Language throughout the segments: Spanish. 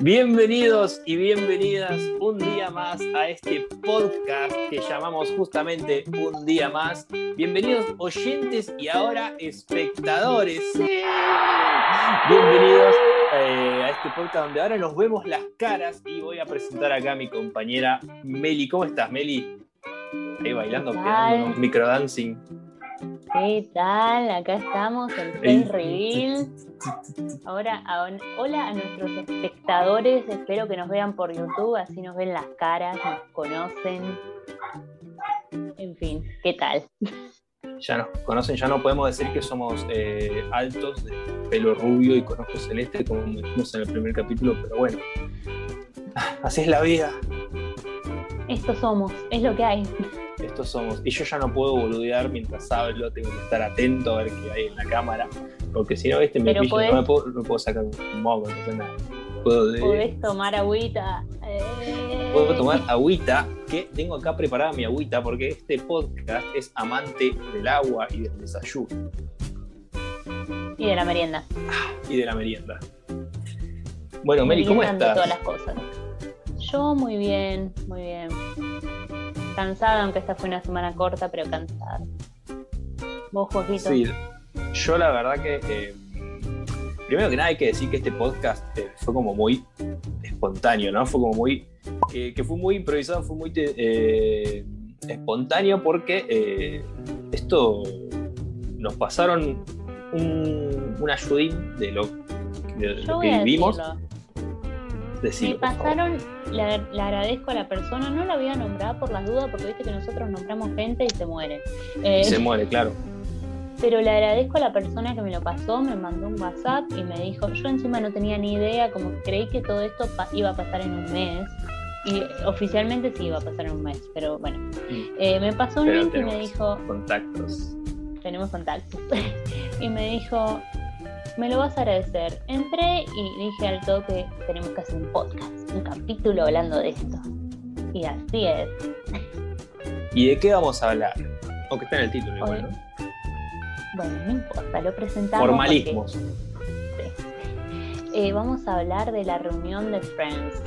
Bienvenidos y bienvenidas un día más a este podcast que llamamos justamente Un día más. Bienvenidos oyentes y ahora espectadores. Bienvenidos eh, a este podcast donde ahora nos vemos las caras y voy a presentar acá a mi compañera Meli. ¿Cómo estás, Meli? Ahí bailando, pegando microdancing. ¿Qué tal? Acá estamos, el Face Reveal. Ahora, hola a nuestros espectadores. Espero que nos vean por YouTube, así nos ven las caras, nos conocen. En fin, ¿qué tal? Ya nos conocen, ya no podemos decir que somos eh, altos, de pelo rubio y con ojos celeste, como dijimos en el primer capítulo, pero bueno, así es la vida. Esto somos, es lo que hay estos somos. Y yo ya no puedo boludear mientras hablo, tengo que estar atento a ver qué hay en la cámara, porque si no, este me pillo, no, me puedo, no puedo sacar un moco, no sé nada. Puedo Podés tomar agüita. Eh. Puedo tomar agüita, que tengo acá preparada mi agüita, porque este podcast es amante del agua y del desayuno. Y de la merienda. Ah, y de la merienda. Bueno, Meli, ¿cómo estás? todas las cosas. Yo muy bien, muy bien Cansada, aunque esta fue una semana corta, pero cansada. ¿Vos, Joaquito? Sí, yo la verdad que. Eh, primero que nada hay que decir que este podcast eh, fue como muy espontáneo, ¿no? Fue como muy. que fue muy improvisado, fue muy eh, espontáneo porque esto nos pasaron un, un ayudín de lo, de, lo que vivimos. Me pasaron, le, agradezco a la persona, no la voy a nombrar por las dudas, porque viste que nosotros nombramos gente y se muere. Eh, se muere, claro. Pero le agradezco a la persona que me lo pasó, me mandó un WhatsApp y me dijo, yo encima no tenía ni idea, como creí que todo esto iba a pasar en un mes. Y oficialmente sí iba a pasar en un mes, pero bueno. Eh, me pasó un link y me dijo... Contactos. Tenemos contactos. y me dijo, me lo vas a agradecer. Entré y dije al toque, tenemos que hacer un podcast, un capítulo hablando de esto. Y así es. ¿Y de qué vamos a hablar? O que está en el título igual, ¿no? Bueno, no importa, lo presentamos. Formalismos. Sí. Eh, vamos a hablar de la reunión de Friends.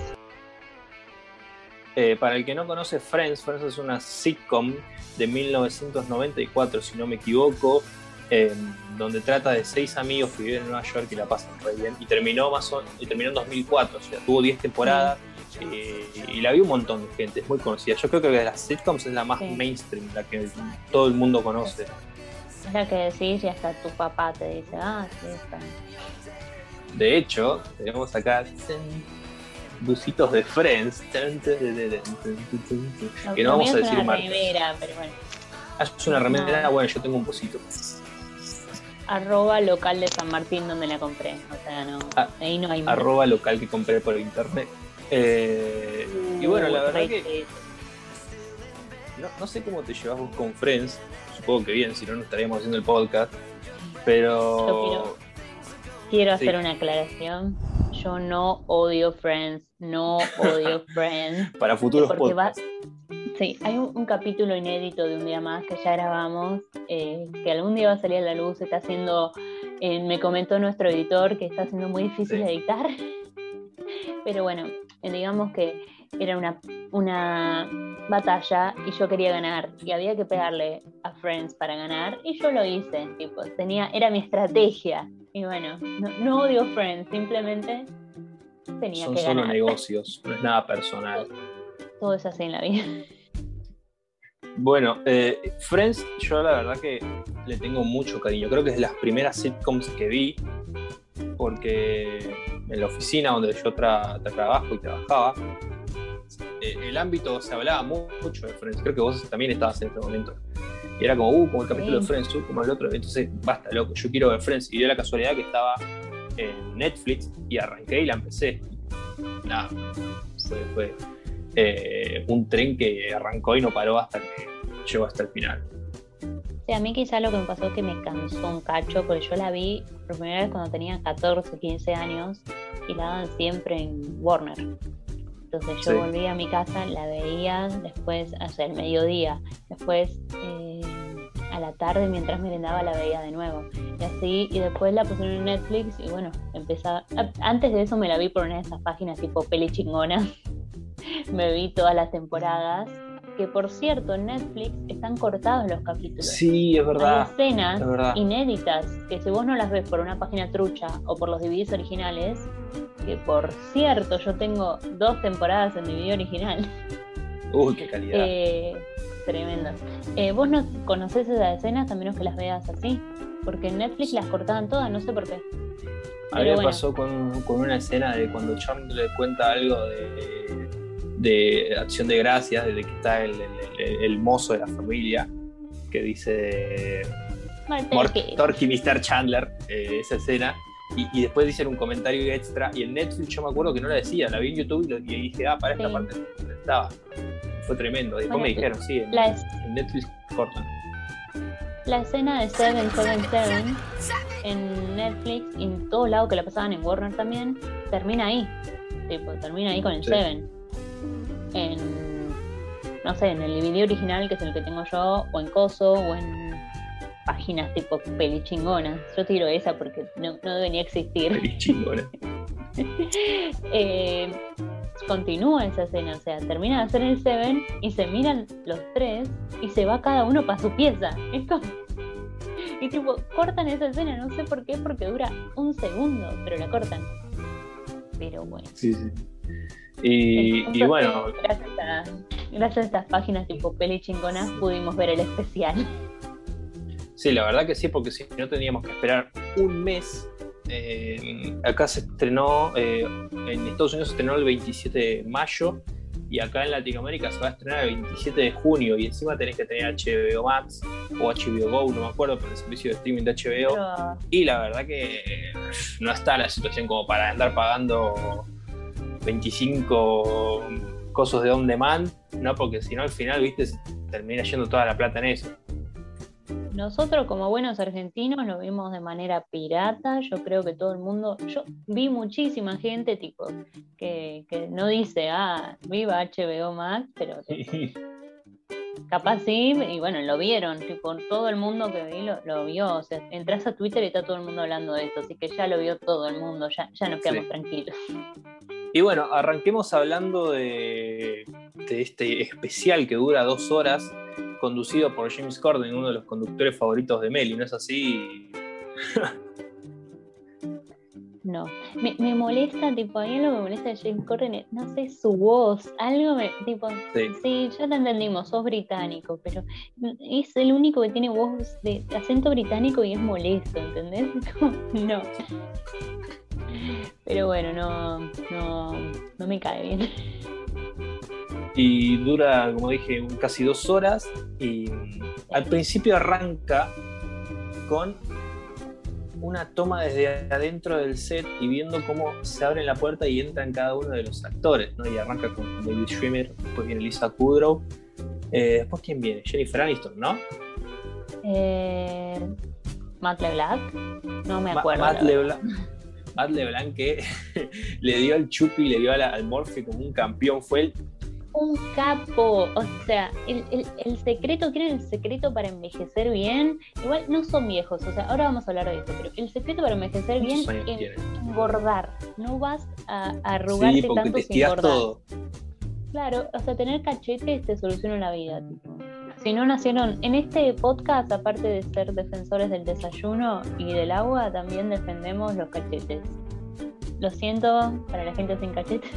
Eh, para el que no conoce Friends, Friends es una sitcom de 1994, si no me equivoco, donde trata de seis amigos que viven en Nueva York y la pasan muy bien. Y terminó, más y terminó en 2004, o sea, tuvo 10 temporadas eh, y la vi un montón de gente, es muy conocida. Yo creo que de las sitcoms es la más mainstream, la que todo el mundo conoce. Es la que decís y hasta tu papá te dice, ah, sí, está. De hecho, tenemos acá busitos de Friends. Que no vamos a decir una remera, pero bueno. Ah, es una remera, bueno, yo tengo un busito arroba local de San Martín donde la compré. O sea, no, ah, ahí no hay Arroba local que compré por internet. Eh, y bueno, la verdad que. No, sé cómo te llevas vos con Friends. Supongo que bien, si no, no estaríamos haciendo el podcast. Pero. quiero, hacer una aclaración. Yo no odio Friends. No odio Friends. Para futuros podcasts. Sí, hay un, capítulo inédito de un día más que ya grabamos, eh, que algún día va a salir a la luz, está haciendo, eh, me comentó nuestro editor que está haciendo muy difícil de editar, pero bueno, eh, digamos que era una, una batalla y yo quería ganar y había que pegarle a Friends para ganar y yo lo hice, tipo, tenía, era mi estrategia y bueno, no, odio Friends, simplemente tenía Son que ganar. Son solo negocios, no es nada personal. Todo es así en la vida. Bueno, eh, Friends, yo la verdad que le tengo mucho cariño. Creo que es de las primeras sitcoms que vi, porque en la oficina donde yo trabajo y trabajaba, eh, el ámbito se hablaba mucho de Friends. Creo que vos también estabas en este momento. Y era como, uh, como el capítulo de Friends, uh, como el otro. Entonces, basta, loco, yo quiero ver Friends. Y dio la casualidad que estaba en Netflix y arranqué y la empecé. Nada, fue, fue eh, un tren que arrancó y no paró hasta que llegó hasta el final. Sí, a mí quizá lo que me pasó es que me cansó un cacho, porque yo la vi por primera vez cuando tenía 14, 15 años y la daban siempre en Warner. Entonces yo volví a mi casa, la veía después, hacia el mediodía. Después eh, a la tarde mientras merendaba la veía de nuevo. Y así, y después la pusieron en Netflix y bueno, empezaba. Antes de eso me la vi por una de esas páginas tipo peli chingona. me vi todas las temporadas. Que por cierto, en Netflix están cortados los capítulos. Sí, es verdad. Hay escenas inéditas que si vos no las ves por una página trucha o por los DVDs originales, que por cierto yo tengo dos temporadas en DVD original. Uy, qué calidad. Eh, tremendo. Eh, ¿Vos no conocés esas escenas a menos que las veas así? Porque en Netflix las cortaban todas, no sé por qué. A mí me pasó con, una escena de cuando Charlie le cuenta algo de, acción de gracias, desde que está el, mozo de la familia, que dice Torky Mr. Chandler, eh, esa escena, y, después dicen un comentario extra, y en Netflix yo me acuerdo que no la decía, la vi en YouTube y, dije, ah, para esta parte no estaba fue tremendo. Después me dijeron, sí, en, Netflix cortan. La escena de 777 en Netflix y en todos lados que la pasaban en Warner también, termina ahí. Tipo, termina ahí con el 7. En, no sé, en el DVD original, que es el que tengo yo, o en Coso, o en páginas tipo peli chingona. Yo tiro esa porque no, no debería existir. Peli chingona. eh, continúa esa escena, o sea, termina de hacer el Seven y se miran los tres y se va cada uno para su pieza. Es como... Y tipo, cortan esa escena, no sé por qué, porque dura un segundo, pero la cortan. Pero bueno. Sí, sí. Y, bueno. Gracias a, estas páginas tipo peli chingonas pudimos ver el especial. Sí, la verdad que sí, porque si no teníamos que esperar un mes eh, acá se estrenó, eh, en Estados Unidos se estrenó el 27 de mayo y acá en Latinoamérica se va a estrenar el 27 de junio y encima tenés que tener HBO Max o HBO Go, no me acuerdo, por el servicio de streaming de HBO. Y la verdad que eh, no está la situación como para andar pagando 25 cosas de on demand, ¿no? Porque si no al final, viste, termina yendo toda la plata en eso. Nosotros como buenos argentinos lo vimos de manera pirata, yo creo que todo el mundo, yo vi muchísima gente tipo que, no dice, ah, viva HBO Max, pero capaz sí, y bueno, lo vieron, tipo todo el mundo que vi lo, vio, o sea, entras a Twitter y está todo el mundo hablando de esto, así que ya lo vio todo el mundo, ya, ya nos quedamos tranquilos. Y bueno, arranquemos hablando de, de este especial que dura dos horas conducido por James Corden, uno de los conductores favoritos de Meli, ¿no es así? no, me, molesta, tipo, a mí lo que me molesta de James Corden no sé, su voz, algo me, tipo, sí. ya te entendimos, sos británico, pero es el único que tiene voz de acento británico y es molesto, ¿entendés? no. Pero bueno, no, no, no me cae bien y dura, como dije, casi dos horas. Y al principio arranca con una toma desde adentro del set y viendo cómo se abre la puerta y entran cada uno de los actores, ¿no? Y arranca con David Schwimmer, después viene Lisa Kudrow. Eh, después, ¿quién viene? Jennifer Aniston, ¿no? Eh, Matt LeBlanc, no me acuerdo. Matt, LeBlanc, Matt LeBlanc que le dio al Chupi, le dio al, al Morphe como un campeón, fue el un capo. O sea, el, el, secreto, ¿quieren el secreto para envejecer bien? Igual no son viejos, o sea, ahora vamos a hablar de esto, pero el secreto para envejecer bien es engordar. No vas a, arrugarte tanto sin engordar. Todo. Claro, o sea, tener cachetes te soluciona la vida. Si no nacieron en este podcast, aparte de ser defensores del desayuno y del agua, también defendemos los cachetes. Lo siento para la gente sin cachetes.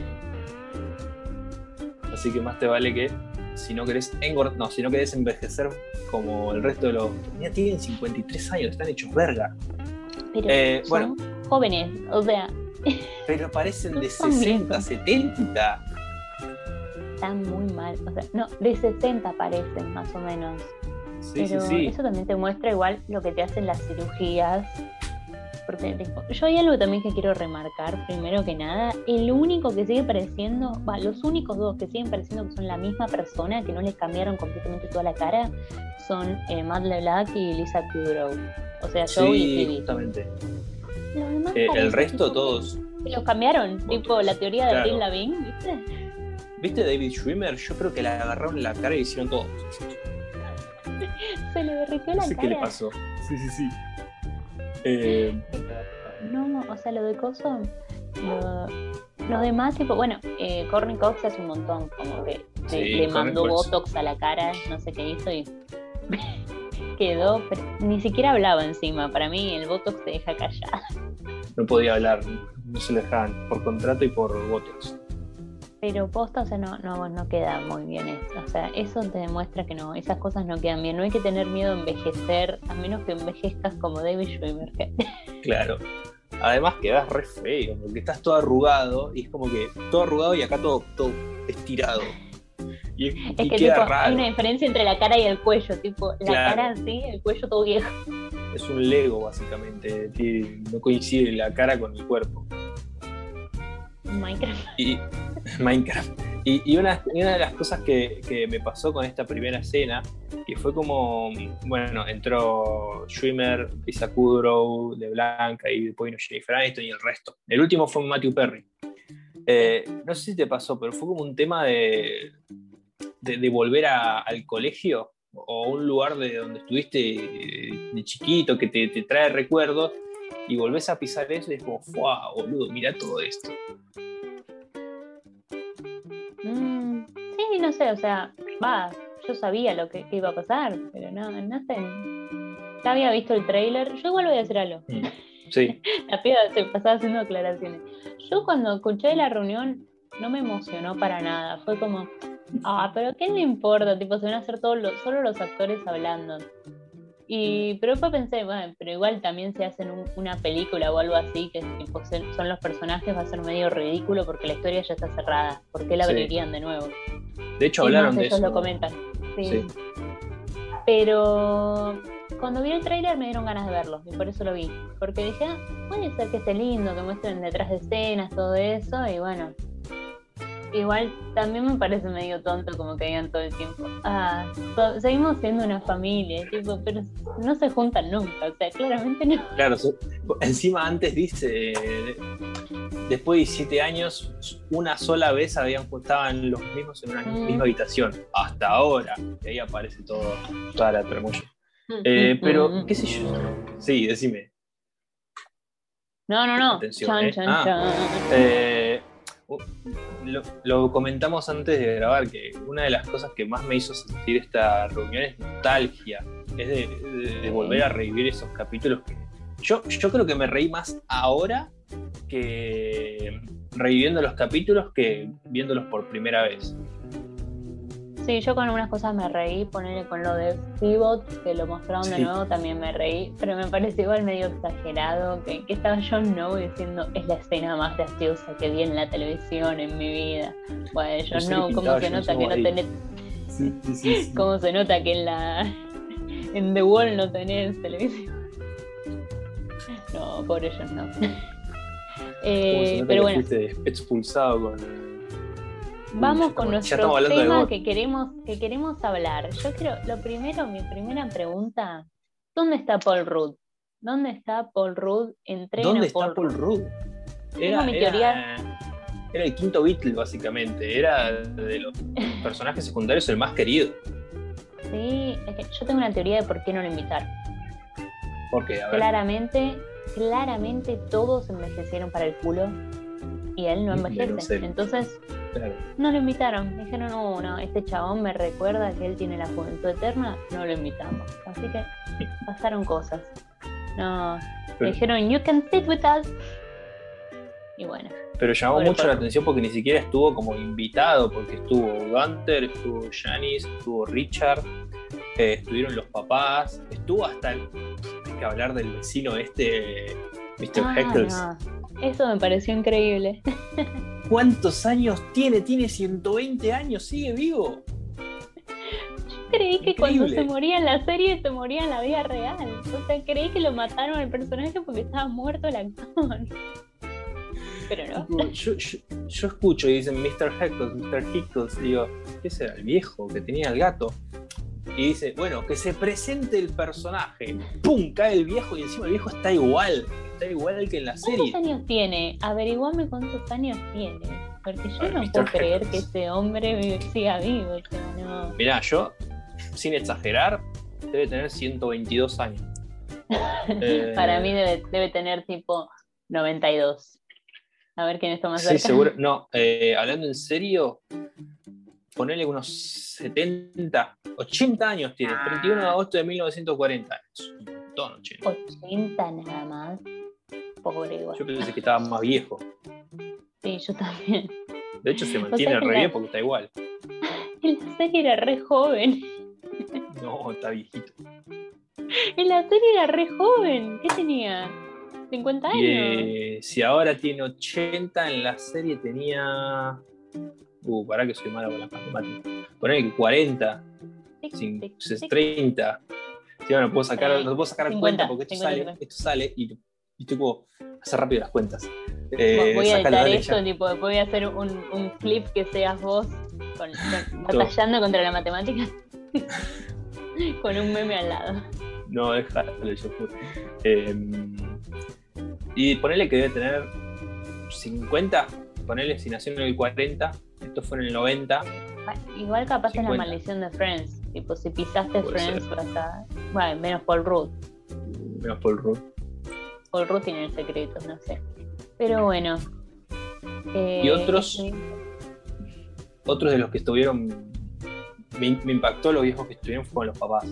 Así que más te vale que si no querés engordar, no, si no querés envejecer como el resto de los. Ya tienen 53 años, están hechos verga. Pero eh, son jóvenes, o sea. Pero parecen de 60, 70. Están muy mal, o sea, no, de 60 parecen más o menos. Sí, Pero sí, sí. eso también te muestra igual lo que te hacen las cirugías yo hay algo también que quiero remarcar, primero que nada, el único que sigue pareciendo, los únicos dos que siguen pareciendo que son la misma persona, que no les cambiaron completamente toda la cara, son eh, Matt LeBlanc y Lisa Kudrow. O sea, Joe y Phoebe. justamente. Eh, el resto todos. Los cambiaron, tipo la teoría de Bill Lavigne, ¿viste? ¿Viste David Schwimmer? Yo creo que le agarraron la cara y hicieron todo. Se le derritió la no sé cara. qué le pasó. Sí, sí, sí. Eh, No, o sea, lo de Coso, lo, lo demás, tipo, bueno, eh, Courtney Cox hace un montón, como que le- Sí, le mandó Cox. Botox a la cara, no sé qué hizo y quedó, pero ni siquiera hablaba encima. Para mí el Botox te deja callada. no podía hablar, no se lo dejaban por contrato y por votos. Pero posta, o sea, no, no, no queda muy bien eso. O sea, eso te demuestra que no, esas cosas no quedan bien. No hay que tener miedo a envejecer, a menos que envejezcas como David Schwimmer. Claro. Además quedas re feo, porque estás todo arrugado y es como que todo arrugado y acá todo, todo estirado. Y, y Es que queda tipo, raro. hay una diferencia entre la cara y el cuello, tipo, la Claro. cara así, el cuello todo viejo. Es un Lego, básicamente. No coincide la cara con el cuerpo. Minecraft. Y Minecraft. Y, una, de las cosas que, me pasó con esta primera escena, que fue como, bueno, entró Schwimmer, Lisa Kudrow, de Blanca y después Jennifer Aniston y el resto. El último fue Matthew Perry. Eh, no sé si te pasó, pero fue como un tema de, de, volver a- al colegio o un lugar de donde estuviste eh, de chiquito que te trae recuerdos y volvés a pisar eso y es como, ¡fuah, boludo! Mira todo esto. Mm, sí, no sé, o sea, va, yo sabía lo que, que iba a pasar, pero no, no sé. Ya había visto el trailer. Yo igual voy a decir algo. Mm. Sí, La piba se pasaba haciendo aclaraciones. Yo cuando escuché la reunión no me emocionó para nada. Fue como, ah, pero ¿qué le importa? Tipo, se van a hacer todos los, solo los actores hablando. Y, pero después pensé, bueno, pero igual también si hacen un- una película o algo así, que tipo, son los personajes, va a ser medio ridículo porque la historia ya está cerrada. ¿Por qué la Sí. abrirían de nuevo? de hecho hablaron de ellos eso. lo comentan. Sí. Sí. Pero cuando vi el tráiler me dieron ganas de verlo y por eso lo vi. Porque dije, ah, puede ser que esté lindo, que muestren detrás de escenas, todo eso. Y bueno, igual también me parece medio tonto como que digan todo el tiempo. Ah, so- seguimos siendo una familia, tipo, pero no se juntan nunca. O sea, claramente no. Claro, so- encima antes dice, después de 17 años, una sola vez habían estaban los mismos en una Mm. misma habitación. Hasta ahora. Y ahí aparece todo, toda la tramulla. Eh, pero, qué sé yo. Sí, decime. No, no, no. Atención, Chan, eh. chan, Ah. chan. Eh, lo, lo comentamos antes de grabar, que una de las cosas que más me hizo sentir esta reunión es nostalgia. Es de, de- de volver a revivir esos capítulos que. Yo, yo creo que me reí más ahora que reviviendo los capítulos que viéndolos por primera vez. Sí, yo con algunas cosas me reí, ponerle con lo de Pivot, que lo mostraron de nuevo, también me reí, pero me pareció igual medio exagerado, que, que estaba Jon Snow diciendo, es la escena más graciosa que vi en la televisión en mi vida. Bueno, Jon No Snow, ¿cómo se nota que no tenés, Sí, sí, sí. cómo se nota que en la en The Wall no tenés televisión? No, pobre Jon Snow. Eh, pero bueno. fuiste expulsado con. Vamos con estamos- nuestro tema que queremos, que queremos hablar. Yo creo, lo primero, mi primera pregunta, ¿dónde está Paul Rudd? ¿Dónde está Paul Rudd? Entrena ¿Dónde a Paul está Paul Rudd. Tengo mi teoría. era el quinto Beatle, básicamente. Era de los personajes secundarios el más querido. Sí, es que yo tengo una teoría de por qué no lo invitaron. Porque, Claramente, claramente todos envejecieron para el culo y él no Mm, envejece. Entonces, claro, no lo invitaron. Dijeron, no, no, este chabón me recuerda que él tiene la juventud eterna, no lo invitamos. Así que pasaron cosas. No, Pero- dijeron, you can sit with us. Y bueno, pero llamó mucho la atención porque ni siquiera estuvo como invitado, porque estuvo Gunter, estuvo Janice, estuvo Richard, eh, estuvieron los papás, estuvo hasta el. Hay que hablar del vecino este, Mr. Ah, Heckles. no. Eso me pareció increíble. ¿Cuántos años tiene? Tiene 120 años, sigue vivo. Creí que cuando se moría en la serie se moría en la vida real. O sea, creí que lo mataron al personaje porque estaba muerto el actor. Pero no. Yo, yo, yo escucho y dicen Mr. Heckles, Mr. Heckles, y digo, ¿qué será el viejo que tenía el gato? Y dice, bueno, que se presente el personaje. ¡Pum! Cae el viejo y encima el viejo está igual. Está igual que en la ¿Cuántos serie. años tiene? Averiguame cuántos años tiene. Porque yo no Mr. puedo creer que ese hombre siga vivo. O sea, no. Mirá, yo, sin exagerar, debe tener 122 años. Para mí debe, debe tener tipo 92. A ver quién está más cerca. Sí, seguro. No, eh, hablando en serio, ponele unos 70, 80 años tiene. 31 de agosto de 1940. Es un montón, 80. 80 nada más. Pobre igual. Yo pensé que estaba más viejo. Sí, yo también. De hecho, se mantiene que re la- bien porque está igual. En la serie era re joven. No, está viejito. En la serie era re joven. ¿Qué tenía? ¿50 años? Eh, si ahora tiene 80, en la serie tenía. Uh, pará que soy malo con las matemáticas. Ponele que 40, Tic, tic, ses- tic. 30. Sí, bueno, puedo sacar, no puedo sacar 50, cuenta porque esto 50, sale, 50. esto sale y, y como hacer rápido las cuentas. Voy- Eh, voy a editar esto, tipo, voy a hacer un, un clip que seas vos con- con- batallando contra la matemática con un meme al lado. No, déjalo, yo. Eh, y ponele que debe tener 50, ponele si nació en el 40, esto fue en el 90. Ah, Igual capaz es la 50. maldición de Friends. Tipo, si pisaste Puede Friends ser. vas a. Bueno, menos Paul Rudd. Menos Paul Rudd. Paul Rudd tiene el secreto, no sé. Pero bueno. Eh, ¿Y otros? sí. Otros de los que estuvieron, me, me impactó lo viejos que estuvieron fueron los papás.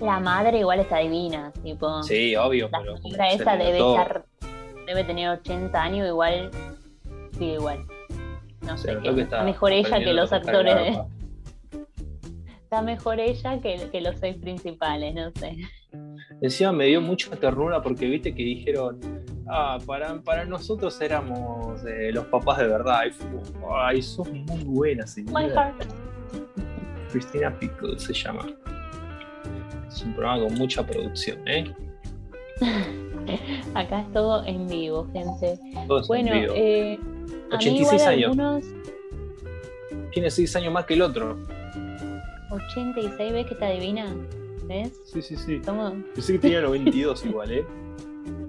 La madre igual está divina, tipo. Sí, obvio, La pero se esa debe notó, estar. Debe tener 80 años, igual. Sí, igual. No sé. que está mejor ella que los actores. el. Está mejor ella que, que los seis principales, no sé. Encima me dio mucha ternura porque viste que dijeron, ah, para, para nosotros éramos eh, los papás de verdad. Y fue ay, sos muy buena, My señora. heart. Cristina Pickle se llama. Es un programa con mucha producción, ¿eh? Acá es todo en vivo, gente. Todo es en Bueno, vivo. eh, a mí 86 igual años. algunos Tiene 6 años más que el otro. 86, ¿ves que está divina? ¿Ves? Sí, sí, sí. Somos... Pensé que tenía 92 igual, ¿eh?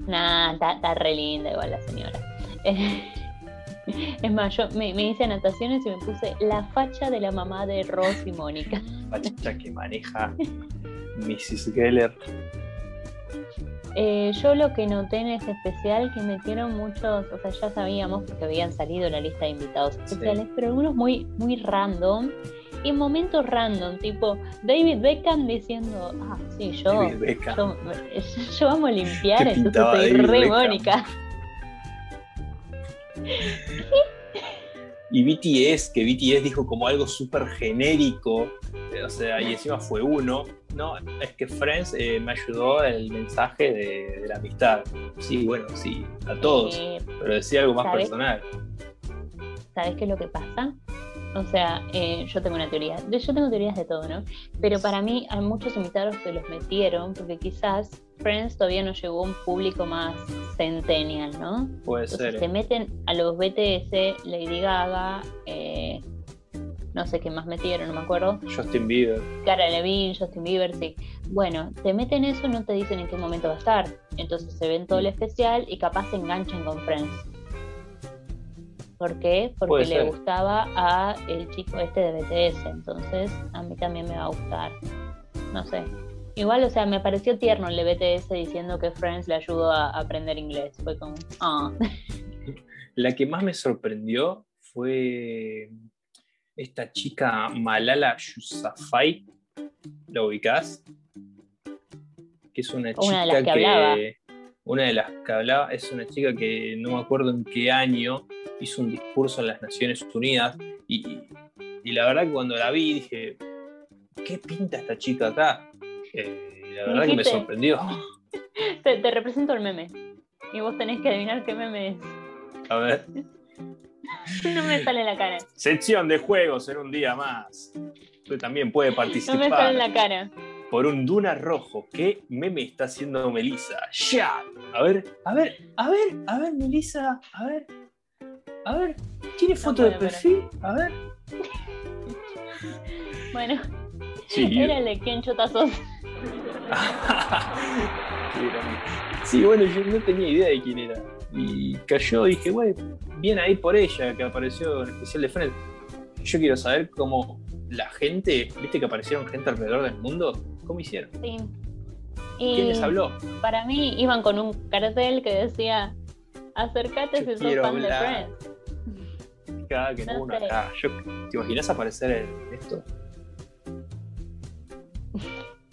Nah, está, está re linda igual la señora. Es más, yo me, me hice anotaciones y me puse la facha de la mamá de Ross y Mónica. Facha que maneja Mrs. Geller. Eh, yo lo que noté en este especial que metieron muchos, o sea, ya sabíamos porque habían salido en la lista de invitados especiales, pero algunos muy, muy random y en momentos random, tipo David Beckham diciendo, ah, sí, yo, yo, yo vamos a limpiar, ¿Qué entonces soy David re Beckham? Mónica. Y BTS, que BTS dijo como algo súper genérico, eh, o sea, y encima fue uno. No, es que Friends eh, me ayudó el mensaje de, de la amistad. Sí, bueno, sí, a todos, Eh, pero decía algo más ¿sabes? personal. ¿Sabes qué es lo que pasa? O sea, eh, yo tengo una teoría. De- Yo tengo teorías de todo, ¿no? Pero para mí hay muchos invitados que los metieron porque quizás Friends todavía no llegó a un público más centennial, ¿no? Puede Entonces ser. se eh. meten a los BTS, Lady Gaga, eh, no sé qué más metieron, no me acuerdo. Justin Bieber. Cara Levine, Justin Bieber, sí. Bueno, te meten eso y no te dicen en qué momento va a estar. Entonces se ven todo el especial y capaz se enganchan con Friends. ¿Por qué? Porque le gustaba a el chico este de BTS. Entonces a mí también me va a gustar. No sé. Igual, o sea, me pareció tierno el de BTS diciendo que Friends le ayudó a aprender inglés. Fue como, ah, La que más me sorprendió fue esta chica Malala Yousafzai. ¿La ubicás? Que es una chica Una de las que hablaba. Una de las que hablaba es una chica que no me acuerdo en qué año hizo un discurso en las Naciones Unidas y, y la verdad que cuando la vi dije, ¿qué pinta esta chica acá? Eh, la verdad que me sorprendió. te, te represento el meme. Y vos tenés que adivinar qué meme es. A ver. No me sale en la cara. Sección de juegos en un día más. Usted también puede No me sale participar en la cara. Por un Duna rojo. ¿Qué meme está haciendo Melissa? ¡Ya! A ver, a ver, a ver, a ver, Melissa, a ver. A ver, ¿tiene foto de perfil? A ver. Bueno, Sí, era el de. Sí, bueno, yo no tenía idea de quién era. Y cayó, dije, bueno, bien ahí por ella, que apareció en el especial de Friends. Yo quiero saber cómo la gente, viste que aparecieron gente alrededor del mundo, ¿cómo hicieron? Sí. ¿Quién les habló? Para mí iban con un cartel que decía, acércate si sos fan de Friends. Cada que no uno acá. ¿Te imaginas aparecer en esto?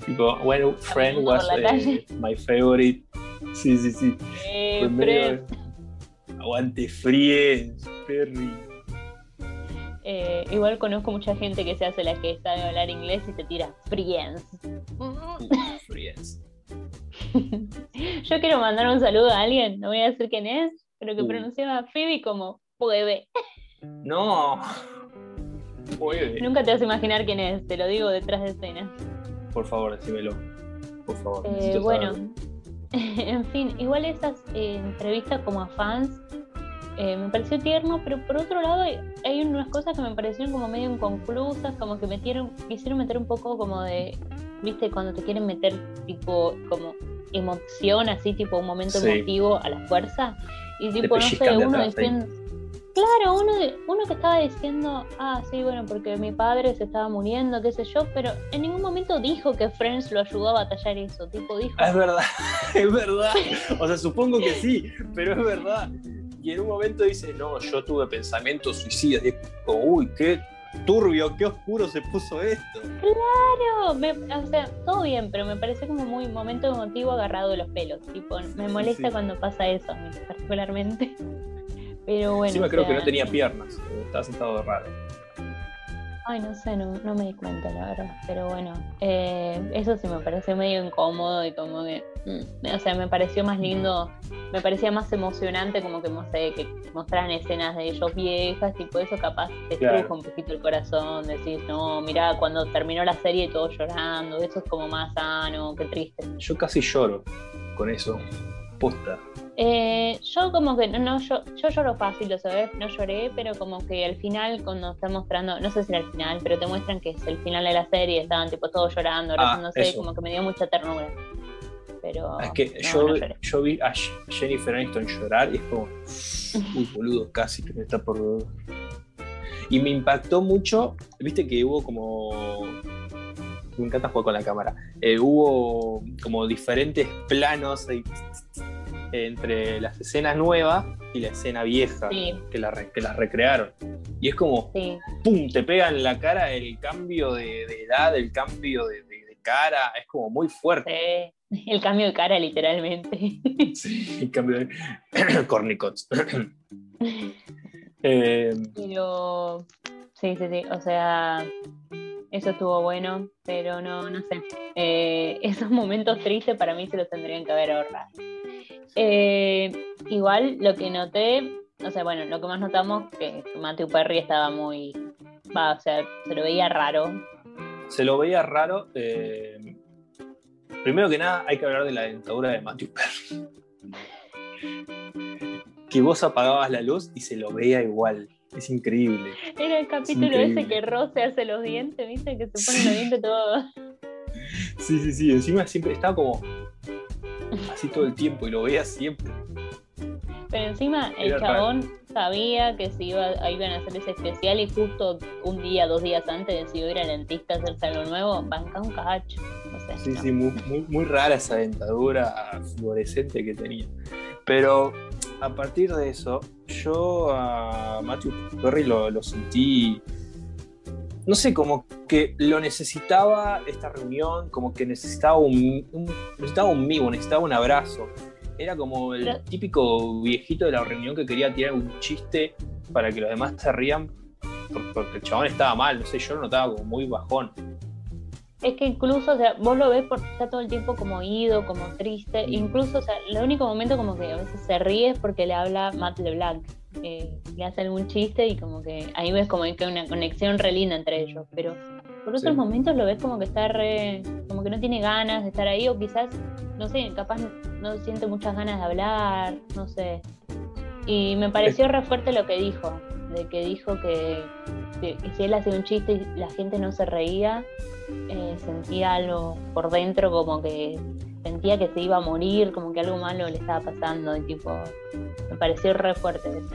tipo, when Friend was eh, my favorite. Sí, sí, sí. Eh, Aguante Friends, Perry. Eh, igual conozco mucha gente que se hace la que sabe hablar inglés y te tira Friends. friends. Yo quiero mandar un saludo a alguien, no voy a decir quién es, pero que uh. pronunciaba Phoebe como puede. No. Puede. Nunca te vas a imaginar quién es, te lo digo detrás de escena. Por favor, decímelo. Por favor. Eh, bueno, en fin, igual esas eh, entrevistas como a fans eh, me pareció tierno, pero por otro lado hay unas cosas que me parecieron como medio inconclusas, como que metieron, quisieron meter un poco como de, viste, cuando te quieren meter tipo como emoción, así tipo un momento emotivo a la fuerza, y tipo, no sé, uno diciendo... Claro, uno, uno que estaba diciendo, ah, sí, bueno, porque mi padre se estaba muriendo, qué sé yo, pero en ningún momento dijo que Friends lo ayudó a batallar eso, tipo dijo... Es verdad, es verdad. O sea, supongo que sí, pero es verdad y en un momento dice, no, yo tuve pensamientos suicidas. Y es como, uy, qué turbio, qué oscuro se puso esto. Claro, o sea, todo bien, pero me parece como muy momento emotivo agarrado de los pelos. Tipo, me molesta cuando pasa eso particularmente. Pero bueno. Encima creo que no tenía piernas, estaba sentado raro. Ay, no sé, no, no me di cuenta, la verdad. Pero bueno, eh, eso sí me pareció medio incómodo y como que. Mm, o sea, me pareció más lindo, me parecía más emocionante, como que, no sé, que mostraran escenas de ellos viejas, tipo eso capaz te claro. un poquito el corazón, decís, no, mira, cuando terminó la serie todo llorando, eso es como más sano, qué triste. Yo casi lloro con eso, posta. Eh, yo como que no, yo, yo lloro fácil, lo sabes, no lloré, pero como que al final cuando están mostrando, no sé si era el final, pero te muestran que es el final de la serie, estaban tipo todos llorando, ah, sé como que me dio mucha ternura. Pero es que yo, yo vi a Jennifer Aniston llorar y es como, uy boludo, casi que me está por... Y me impactó mucho, viste que hubo como me encanta jugar con la cámara. Eh, hubo como diferentes planos entre las escenas nuevas y la escena vieja que, la, que las recrearon. Y es como, ¡pum!, te pega en la cara el cambio de, edad, el cambio de, cara, es como muy fuerte. el cambio de cara, literalmente. Sí, el cambio de. Cornicots. Eh, pero. Sí, sí, sí. O sea, eso estuvo bueno, pero no, no sé. Eh, esos momentos tristes para mí se los tendrían que haber ahorrado. Eh, igual lo que noté, o sea, bueno, lo que más notamos que Matthew Perry estaba muy, va, o sea, se lo veía raro. Se lo veía raro. Eh, primero que nada, hay que hablar de la dentadura de Matthew Perry. que vos apagabas la luz y se lo veía igual. Es increíble. Era el capítulo ese que Ross se hace los dientes, ¿viste? Que se pone los dientes todo. Sí, sí, sí. Encima siempre estaba como así todo el tiempo y lo veía siempre. Pero encima el chabón sabía que se iba, iban a hacer ese especial y justo un día, dos días antes decidió ir al dentista a hacerse algo nuevo, banca un cacho. sí, sí, muy, muy, rara esa dentadura fluorescente que tenía. Pero a partir de eso, yo a Matthew Perry lo, lo sentí no sé, como que lo necesitaba esta reunión, como que necesitaba un, necesitaba un necesitaba un abrazo. Era como el típico viejito de la reunión que quería tirar un chiste para que los demás se rían porque el chabón estaba mal, no sé, yo lo notaba como muy bajón. Es que incluso, o sea, vos lo ves porque está todo el tiempo como ido, como triste. Mm. Incluso, o sea, el único momento como que a veces se ríe es porque le habla Matt LeBlanc. Eh, le hace algún chiste y como que ahí ves como que hay una conexión re linda entre ellos. Pero por otros momentos lo ves como que está re. como que no tiene ganas de estar ahí, o quizás, no sé, capaz no siente muchas ganas de hablar, no sé. Y me pareció re fuerte lo que dijo, de que dijo que, si él hacía un chiste y la gente no se reía, eh, sentía algo por dentro como que sentía que se iba a morir, como que algo malo le estaba pasando, y tipo, me pareció re fuerte eso.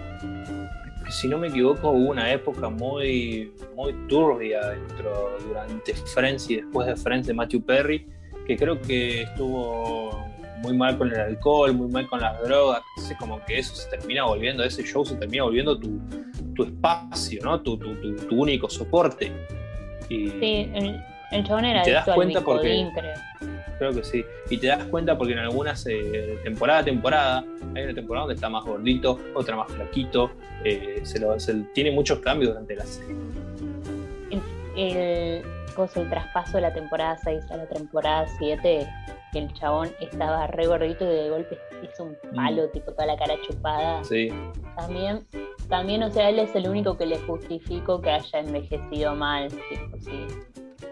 si no me equivoco, hubo una época muy, muy turbia dentro, durante Friends y después de Friends de Matthew Perry, que creo que estuvo muy mal con el alcohol, muy mal con las drogas, entonces como que eso se termina volviendo, ese show se termina volviendo tu, espacio, ¿no? Tu, tu, tu, único soporte. Y, sí, el, el chabón era te das cuenta porque creo. que sí. Y te das cuenta porque en algunas eh, temporada a temporada hay una temporada donde está más gordito, otra más flaquito. Eh, se lo, tiene muchos cambios durante la serie. El, el traspaso de la temporada 6 a la temporada 7 que el chabón estaba re gordito y de golpe hizo un mm. palo, tipo toda la cara chupada. Sí. También, también, o sea, él es el único que le justifico que haya envejecido mal, tipo, sí.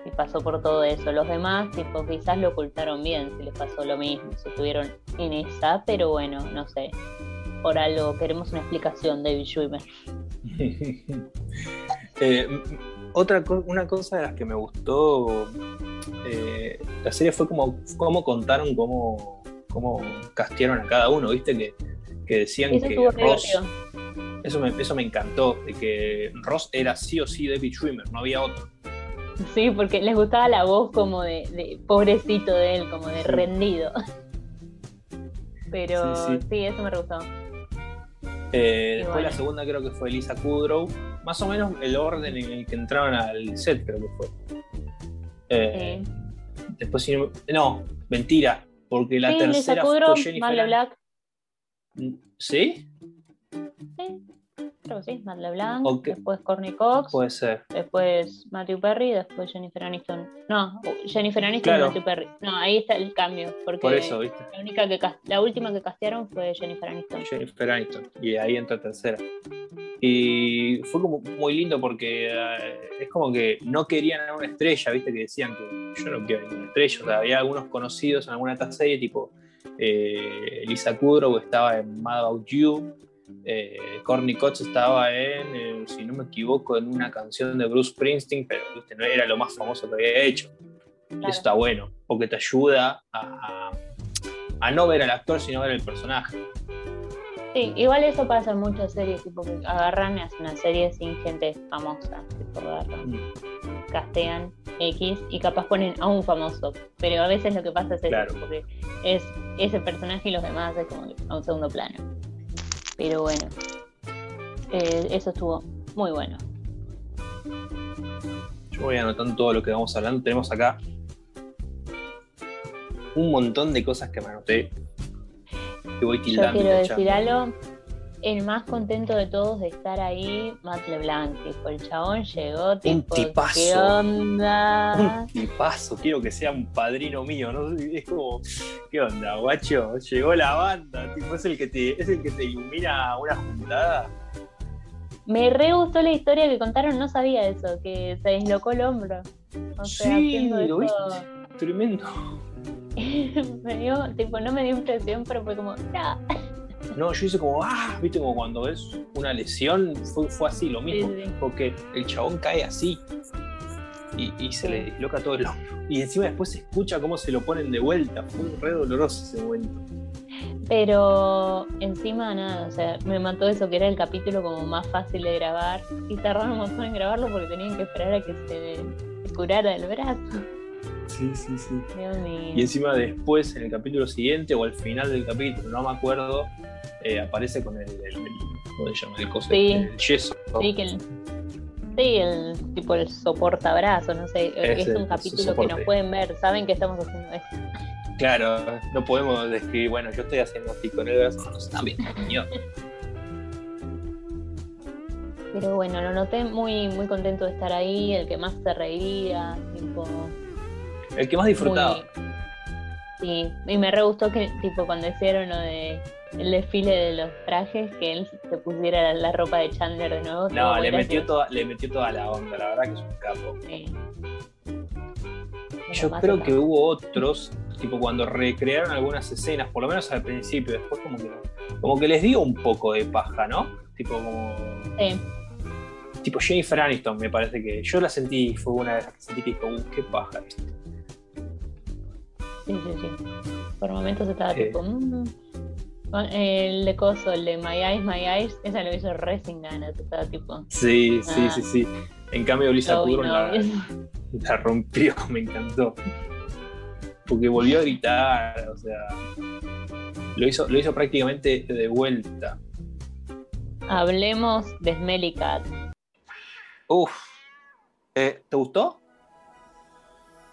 Y pasó por todo eso. Los demás, tipo, quizás lo ocultaron bien, si les pasó lo mismo, se estuvieron en esa, pero bueno, no sé. Por algo queremos una explicación, David Schwimmer. eh, otra una cosa de las que me gustó eh, la serie fue como cómo contaron cómo, cómo castearon a cada uno, viste que, que decían que Ross eso me, eso me encantó, de que Ross era sí o sí David Schwimmer, no había otro. Sí, porque les gustaba la voz como de, pobrecito de él, como de rendido. Pero sí, eso me gustó. Eh, después la segunda creo que fue Lisa Kudrow. Más o menos el orden en el que entraron al set creo que fue. Eh, después no, mentira, porque la tercera fue Jennifer. Black. ¿Sí? Sí. Creo que sí, Matt LeBlanc, después Courtney Cox, puede ser. después Matthew Perry, después Jennifer Aniston. No, Jennifer Aniston y Matthew Perry. No, ahí está el cambio, porque Por eso, ¿viste? La, única que, la última que castearon fue Jennifer Aniston. Jennifer Aniston, y ahí entra tercera. Y fue como muy lindo porque eh, es como que no querían a una estrella, ¿viste? Que decían que yo no quiero ninguna estrella. O sea, había algunos conocidos en alguna serie, tipo eh, Lisa Kudrow estaba en Mad About You, eh, Corny Cox estaba en, eh, si no me equivoco, en una canción de Bruce Springsteen, pero no era lo más famoso que había hecho. Eso está bueno, porque te ayuda a, no ver al actor, sino ver el personaje. Sí, igual eso pasa en muchas series, tipo que agarran y hacen una serie sin gente famosa, tipo mm. castean X y capaz ponen a un famoso, pero a veces lo que pasa es eso, porque es ese personaje y los demás es como a un segundo plano. Pero bueno, eh, eso estuvo muy bueno. Yo voy anotando todo lo que vamos hablando. Tenemos acá un montón de cosas que me anoté. Que voy tildando. Yo quiero decir algo el más contento de todos de estar ahí, Matt LeBlanc, tipo, el chabón llegó, tipo, un tipazo, ¿qué onda? Un tipazo, quiero que sea un padrino mío, ¿no? Es como, ¿qué onda, guacho? Llegó la banda, tipo, es el que te, es el que te ilumina una juntada. Me re gustó la historia que contaron, no sabía eso, que se deslocó el hombro. O sea, sí, lo viste, tremendo. me dio, tipo, no me dio impresión, pero fue como, ¡ah! No, yo hice como, ah, viste, como cuando es una lesión, fue, fue así lo mismo, porque el chabón cae así y, se le disloca todo el hombro. Y encima después se escucha cómo se lo ponen de vuelta, fue re doloroso ese momento. Pero encima nada, o sea, me mató eso que era el capítulo como más fácil de grabar y tardaron un montón en grabarlo porque tenían que esperar a que se curara el brazo. Sí, sí, sí. Y encima después, en el capítulo siguiente o al final del capítulo, no me acuerdo, eh, aparece con el, ¿cómo se llama? El, coso, el yeso. Sí, que el, sí, el tipo el soportabrazo, no sé. Es, un capítulo que nos pueden ver, saben que estamos haciendo esto. Claro, no podemos describir, bueno, yo estoy haciendo así con el brazo, no están viendo, Pero bueno, lo noté muy, muy contento de estar ahí, el que más se reía, tipo, el que más disfrutaba. Sí, y me re gustó que, tipo, cuando hicieron lo de el desfile de los trajes, que él se pusiera la, ropa de Chandler de nuevo. No, le metió, toda, le metió toda la onda, la verdad que es un capo. Sí. Yo creo que hubo otros, tipo cuando recrearon algunas escenas, por lo menos al principio, después como que, como que les dio un poco de paja, ¿no? Tipo como... Sí. Tipo Jennifer Aniston, me parece que yo la sentí, fue una de las que sentí que dijo, uh, qué paja esto. Sí, sí, sí. Por momentos estaba tipo. Mm, El de Coso, el de My Eyes, My Eyes, esa lo hizo re sin ganas, estaba tipo. Sí, sí, Ah. sí, sí. En cambio, Lisa Kudrow la rompió, me encantó. Porque volvió a gritar, o sea. Lo hizo, lo hizo prácticamente de vuelta. Hablemos de Smelly Cat. Uf. Eh, ¿Te gustó?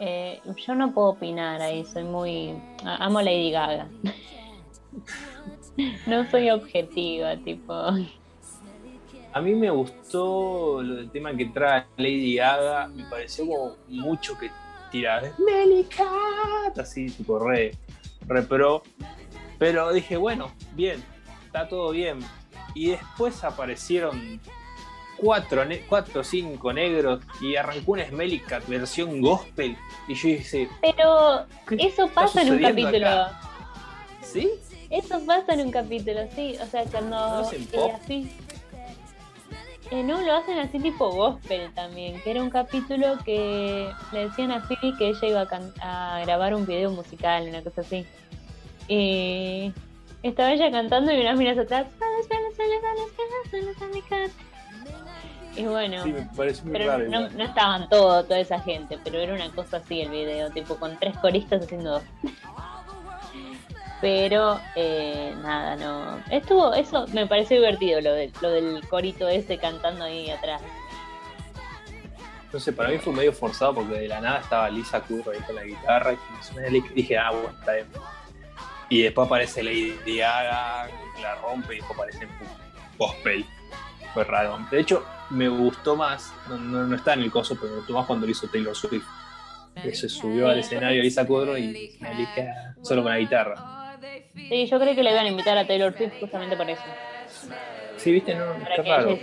Eh, yo no puedo opinar ahí, soy muy. Amo a Lady Gaga. no soy objetiva, tipo. A mí me gustó lo del tema que trae Lady Gaga. Me pareció como mucho que tiraba Smelly Cat, así, tipo re, re. Pero dije, bueno, bien, está todo bien. Y después aparecieron cuatro, cuatro o cinco negros y arrancó una Smelly Cat versión gospel. Y yo dije, Pero ¿qué eso pasa en un capítulo. acá? ¿Sí? Eso pasa en un capítulo, sí. O sea, cuando. ¿No hacen pop? así- Eh, no, lo hacen así tipo gospel también, que era un capítulo que le decían a Phoebe que ella iba a, can- a grabar un video musical, una cosa así. Y estaba ella cantando y unas miras atrás. Y bueno, Sí, me pareció muy pero raro. no, estaban todos, toda esa gente, pero era una cosa así el video, tipo con tres coristas haciendo dos. Pero eh, nada, no. Estuvo, eso me pareció divertido, lo, de, lo del corito ese cantando ahí atrás. No sé, para mí fue medio forzado porque de la nada estaba Lisa Kudrow ahí con la guitarra y dije, ah, bueno, está bien. Y después aparece Lady Gaga, la rompe y después aparece gospel. Fue raro. De hecho, me gustó más, no, no- no está en el coso, pero me gustó más cuando lo hizo Taylor Swift. Que se subió al escenario Lisa Kudrow y Melika solo con la guitarra. Sí, yo creo que le iban a invitar a Taylor Swift justamente por eso. Sí, viste, no, Para qué que raro.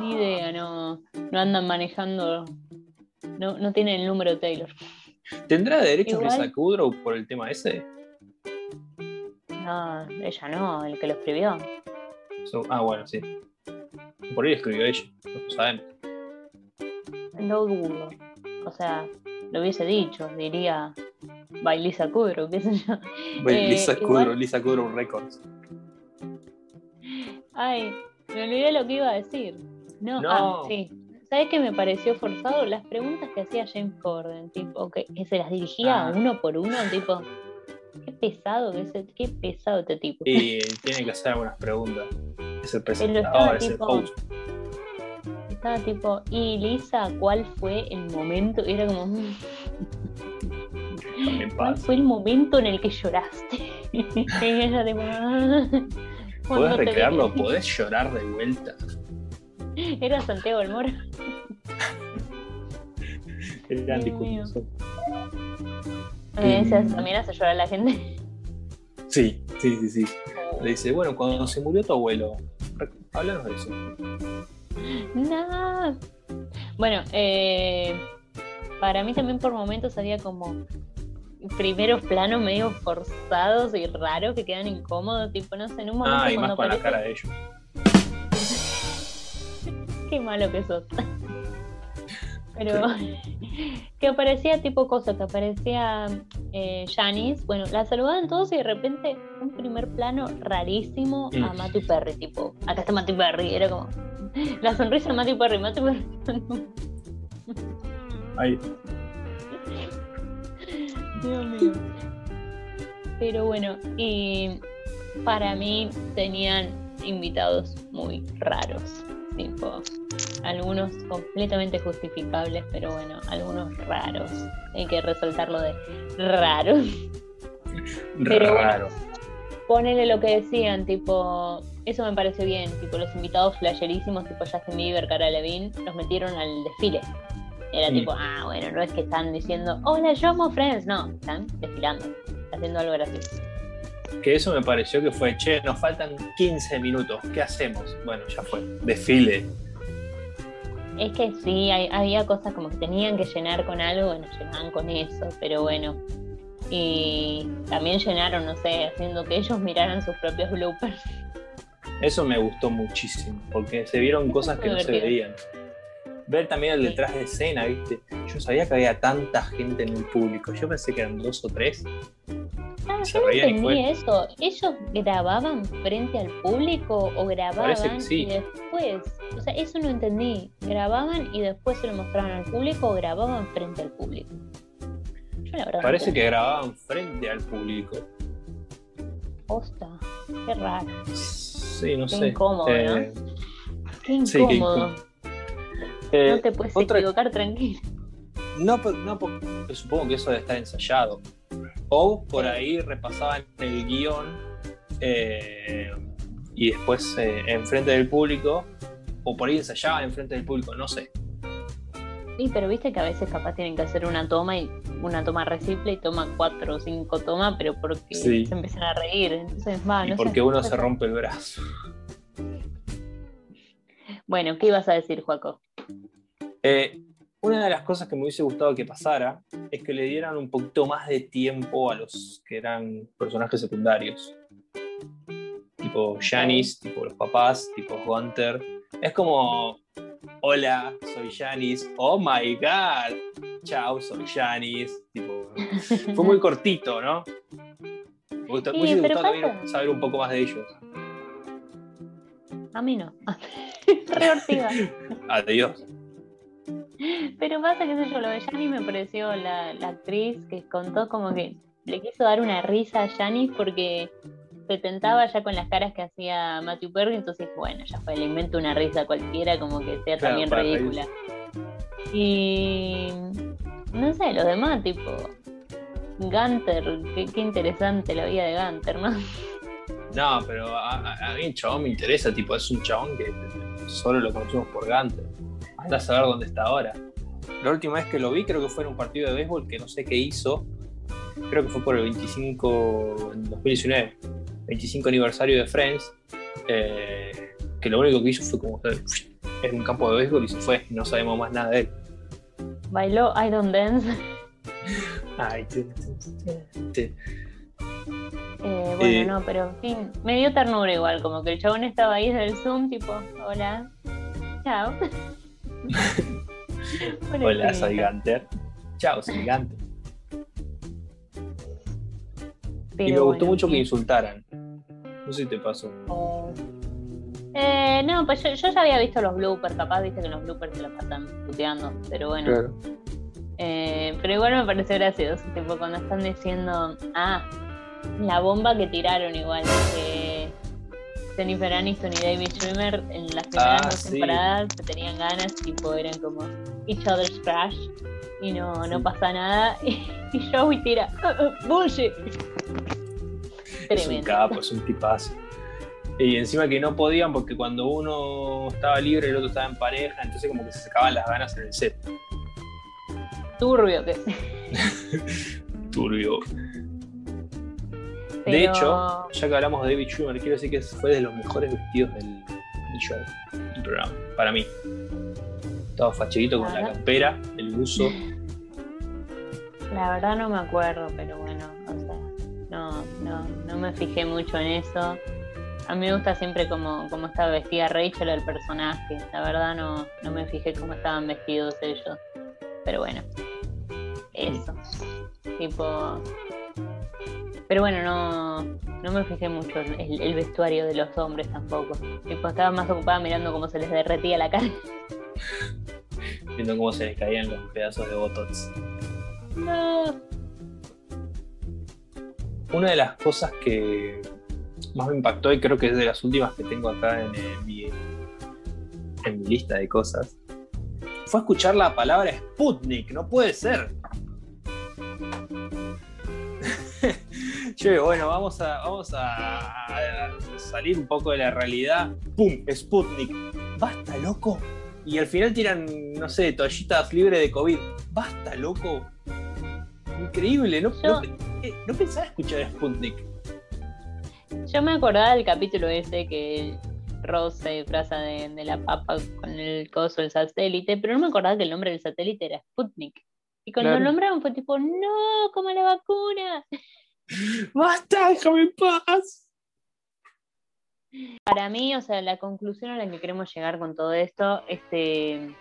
Ni idea, no, no andan manejando. No, no tienen el número de Taylor. ¿Tendrá derechos Igual- Lisa Kudrow por el tema ese? No, ella no, el que lo escribió. So- ah, bueno, sí. Por ahí escribió ella, no lo sabemos. No dudo. O sea, lo hubiese dicho, diría by Lisa Kudrow, qué sé yo. Bueno, Eh, Lisa igual- Kudrow, Lisa Kudrow Records. Ay, me olvidé lo que iba a decir. No, No. ah, sí. ¿Sabes qué me pareció forzado? Las preguntas que hacía James Corden, tipo, que, que se las dirigía Ah. uno por uno, tipo, qué pesado que ese, qué pesado este tipo. Y tiene que hacer algunas preguntas. El presentador, es el tipo- host. Estaba tipo, y Lisa, ¿cuál fue el momento? Era como, mm, ¿cuál fue el momento en el que lloraste? y ella tipo, "Ah". ¿Podés Cuando te recrearlo? ¿Podés llorar de vuelta? Era Santiago del Moro. Era ese Mm. también hace llorar a la gente. Sí, sí, sí, sí. Le dice, bueno, cuando se murió tu abuelo, háblanos de eso. No. Bueno, eh, para mí también por momentos había como primeros planos medio forzados y raros que quedan incómodos, tipo, no sé, en un momento Ah, y más cuando con la cara de ellos. Qué malo que sos. Pero que aparecía tipo cosa, que aparecía eh, Janice, bueno, la saludaban todos y de repente un primer plano rarísimo a Mm. Matthew Perry, tipo, acá está Matthew Perry, era como la sonrisa de Matthew Perry, Matthew Perry. Ahí. Dios mío. Pero bueno, y para mí tenían invitados muy raros, tipo, algunos completamente justificables, pero bueno, algunos raros. Hay que resaltar lo de raros. Pero bueno. Ponele lo que decían, tipo, eso me pareció bien, tipo, los invitados flasherísimos, tipo Justin Bieber, Cara Levine, los metieron al desfile. Era tipo, ah, bueno, no es que están diciendo, hola, yo amo Friends, no, están desfilando, haciendo algo gracioso. Que eso me pareció que fue, che, nos faltan 15 minutos, ¿qué hacemos? Bueno, ya fue. Desfile. Es que sí, hay- había cosas como que tenían que llenar con algo, bueno, llenaban con eso, pero bueno. Y también llenaron, no sé, haciendo que ellos miraran sus propios bloopers. Eso me gustó muchísimo, porque se vieron cosas que no se veían. Ver también el detrás de escena, ¿viste? Yo sabía que había tanta gente en el público. Yo pensé que eran dos o tres. Ah, yo no entendí eso. ¿Ellos grababan frente al público o grababan y después? O sea, eso no entendí. ¿Grababan y después se lo mostraban al público o grababan frente al público? Parece que grababan frente al público. Posta, qué raro. Sí, no qué sé. Incómodo, ¿no? Eh, qué incómodo. Eh, no te puedes equivocar tranquilo. No, no, porque supongo que eso debe estar ensayado. O por ahí repasaban el guion eh, y después eh, enfrente del público, o por ahí ensayaban enfrente del público, no sé. Sí, pero viste que a veces capaz tienen que hacer una toma y una toma reciple y toman cuatro o cinco tomas, pero porque se empiezan a reír. Entonces, va, y porque uno se rompe el brazo. Bueno, ¿qué ibas a decir, Juaco? Eh, una de las cosas que me hubiese gustado que pasara es que le dieran un poquito más de tiempo a los que eran personajes secundarios. Tipo Janice, tipo los papás, tipo Hunter. Es como, hola, soy Janice. Oh my god. Chao, soy Janice. Tipo, fue muy cortito, ¿no? Me hubiese gustado saber un poco más de ellos. A mí no. Re Adiós. Pero pasa que sé yo, lo de Janice me pareció la, actriz que contó como que le quiso dar una risa a Janice porque se tentaba ya con las caras que hacía Matthew Perry, entonces bueno, ya fue, le invento una risa cualquiera como que sea también ridícula. Y no sé, los demás, tipo Gunter, qué, interesante la vida de Gunter, ¿no? No, pero a, a, mí el chabón me interesa, tipo, es un chabón que solo lo conocemos por Gunter. Anda a saber dónde está ahora. La última vez que lo vi creo que fue en un partido de béisbol que no sé qué hizo. Creo que fue por el 25, en 2019, 25 aniversario de Friends. Eh, que lo único que hizo fue como en un campo de béisbol y se fue. No sabemos más nada de él. Bailó I Don't Dance. Ay, sí. Eh, bueno, eh, no, pero en fin, me dio ternura igual, como que el chabón estaba ahí desde el Zoom, tipo, hola, chao. Hola, soy Gunter. Chao, soy Gunter. y me gustó mucho que insultaran. No sé si te pasó. Eh, no, pues yo, ya había visto los bloopers, capaz viste que los bloopers se los pasan puteando, pero bueno. Eh, pero igual me pareció gracioso, tipo cuando están diciendo, ah, la bomba que tiraron igual, que Jennifer Aniston y David Schwimmer en las primeras ah, dos temporadas se tenían ganas, tipo eran como each other's crash y no, no pasa nada. Y, Joey tira, uh, uh, bullshit. Es un capo, es un tipazo. Y encima que no podían porque cuando uno estaba libre el otro estaba en pareja, entonces como que se sacaban las ganas en el set. Turbio que Turbio. De hecho, ya que hablamos de David Schumer, quiero decir que fue de los mejores vestidos del, show, del programa, para mí. Estaba facherito con la campera, el buzo. La verdad no me acuerdo, pero bueno, o sea, no, no, no me fijé mucho en eso. A mí me gusta siempre cómo, cómo estaba vestida Rachel, el personaje. La verdad no, no me fijé cómo estaban vestidos ellos. Pero bueno, eso. Tipo, pero bueno, no, no me fijé mucho en el, vestuario de los hombres tampoco. estaba más ocupada mirando cómo se les derretía la cara. Viendo cómo se les caían los pedazos de botox. No. Una de las cosas que más me impactó y creo que es de las últimas que tengo acá en, mi, en mi lista de cosas fue escuchar la palabra Sputnik. No puede ser. che, bueno, vamos a, vamos a, salir un poco de la realidad. ¡Pum! Sputnik. Basta, loco. Y al final tiran, no sé, toallitas libres de COVID. Basta, loco. Increíble, ¿no? no, eh, pensaba escuchar Sputnik. Yo me acordaba del capítulo ese que Ross se disfraza de, la papa con el coso del satélite, pero no me acordaba que el nombre del satélite era Sputnik. Y cuando lo nombraron fue tipo, no, como la vacuna. ¡Basta! ¡Déjame en paz! Para mí, o sea, la conclusión a la que queremos llegar con todo esto, este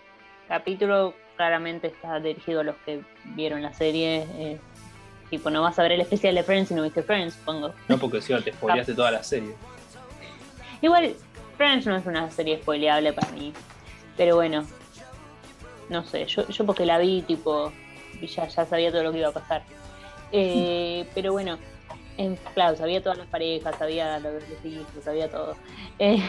capítulo claramente está dirigido a los que vieron la serie. Tipo, no vas a ver el especial de Friends si no viste Friends, supongo. No, porque si no te spoileaste toda la serie. Igual, Friends no es una serie spoileable para mí. Pero bueno, no sé, yo, yo porque la vi, tipo, ya, ya sabía todo lo que iba a pasar. Eh, pero bueno, en, claro, sabía todas las parejas, sabía los, los hijos, sabía todo. Eh,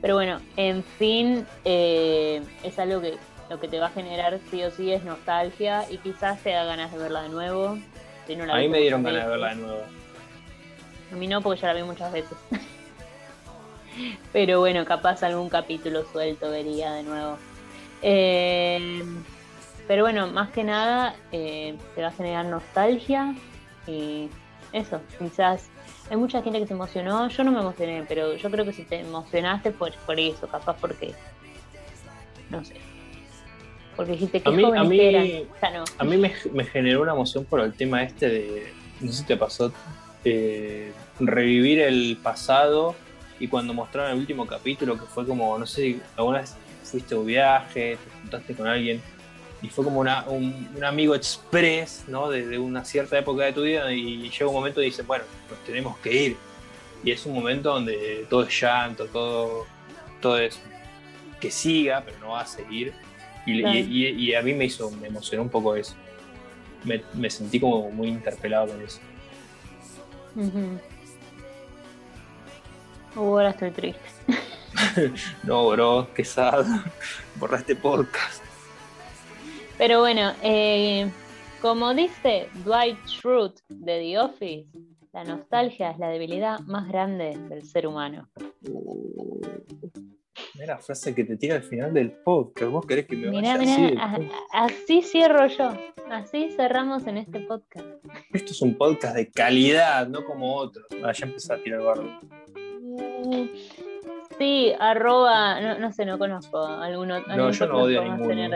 pero bueno, en fin, eh, es algo que lo que te va a generar sí o sí es nostalgia y quizás te da ganas de verla de nuevo. a mí me dieron ganas de verla de nuevo. A mí no, porque ya la vi muchas veces. Pero bueno, capaz algún capítulo suelto vería de nuevo. Eh, pero bueno, más que nada eh, te va a generar nostalgia y eso, quizás. Hay mucha gente que se emocionó, yo no me emocioné, pero yo creo que si te emocionaste fue por eso, capaz porque, no sé, porque dijiste que a mí, a mí, A mí me, generó una emoción por el tema este de, no sé si te pasó, eh, revivir el pasado y cuando mostraron el último capítulo, que fue como, no sé, alguna vez fuiste a un viaje, te juntaste con alguien y fue como una, un, amigo express, ¿no? De, una cierta época de tu vida y llega un momento y dice, bueno, nos tenemos que ir. Y es un momento donde todo es llanto, todo, todo es que siga, pero no va a seguir. Y, a mí me hizo, me emocionó un poco eso. Me, sentí como muy interpelado con eso. Ahora estoy triste. no, bro, qué sad. Borra este podcast. Pero bueno, eh, como dice Dwight Schrute de The Office, la nostalgia es la debilidad más grande del ser humano. Mira la frase que te tira al final del podcast. ¿Vos querés que me vaya así? así cierro yo. Así cerramos en este podcast. Esto es un podcast de calidad, no como otros. Ah, ya empecé a tirar barro. Mm, sí, arroba, no, no sé, no conozco alguno. No, yo no odio a ninguno.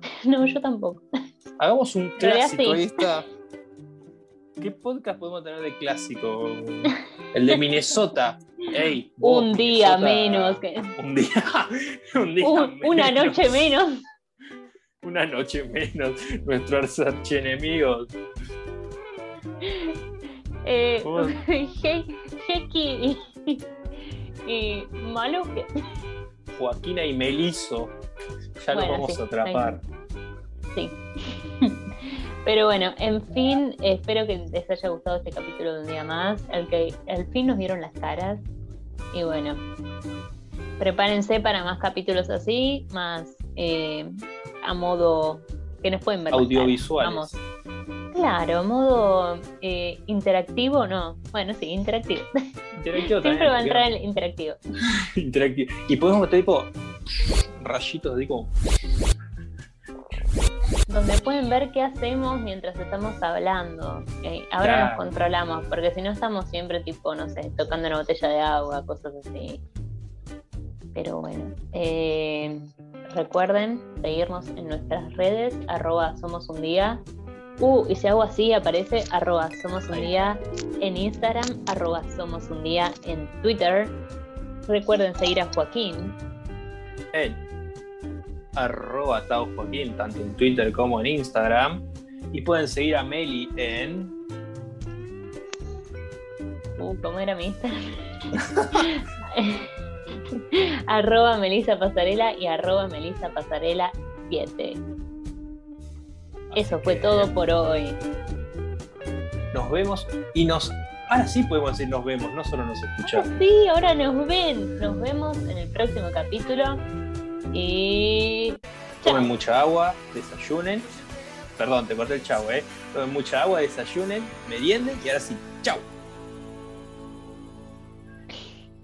No, yo tampoco. Hagamos un clásico. Ahí está. ¿Qué podcast podemos tener de clásico? El de Minnesota. un día menos. Un día, un día menos. Una noche menos. Una noche menos. Nuestros archienemigos. Eh, y, y Maluque. Joaquina y Meliso. Ya lo vamos a atrapar. Sí. Pero bueno, en fin, espero que les haya gustado este capítulo de un día más. Al que al fin nos dieron las caras. Y bueno, prepárense para más capítulos así, más eh, a modo que nos pueden ver. Audiovisuales. Vamos. Claro, modo eh, interactivo, no. Bueno, sí, interactivo. interactivo Siempre va a entrar el interactivo. interactivo. Y podemos meter tipo rayitos de como donde pueden ver qué hacemos mientras estamos hablando. ahora nos controlamos, porque si no estamos siempre tipo, no sé, tocando una botella de agua, cosas así. Pero bueno, eh, recuerden seguirnos en nuestras redes, arroba somos un día. Uh, y si hago así, aparece arroba somos un día en Instagram, arroba somos un día en Twitter. Recuerden seguir a Joaquín arroba Tao Joaquín, tanto en Twitter como en Instagram. Y pueden seguir a Meli en. Uh, ¿cómo era mi Instagram? arroba Melisa Pasarela y arroba Melisa Pasarela 7. Eso fue todo por hoy. Nos vemos y nos. Ahora sí podemos decir nos vemos, no solo nos escuchamos. Sí, ahora nos ven. Nos vemos en el próximo capítulo. Y. Tomen mucha agua, desayunen. Perdón, te corté el chavo, ¿eh? Tomen mucha agua, desayunen, merienden y ahora sí, chao.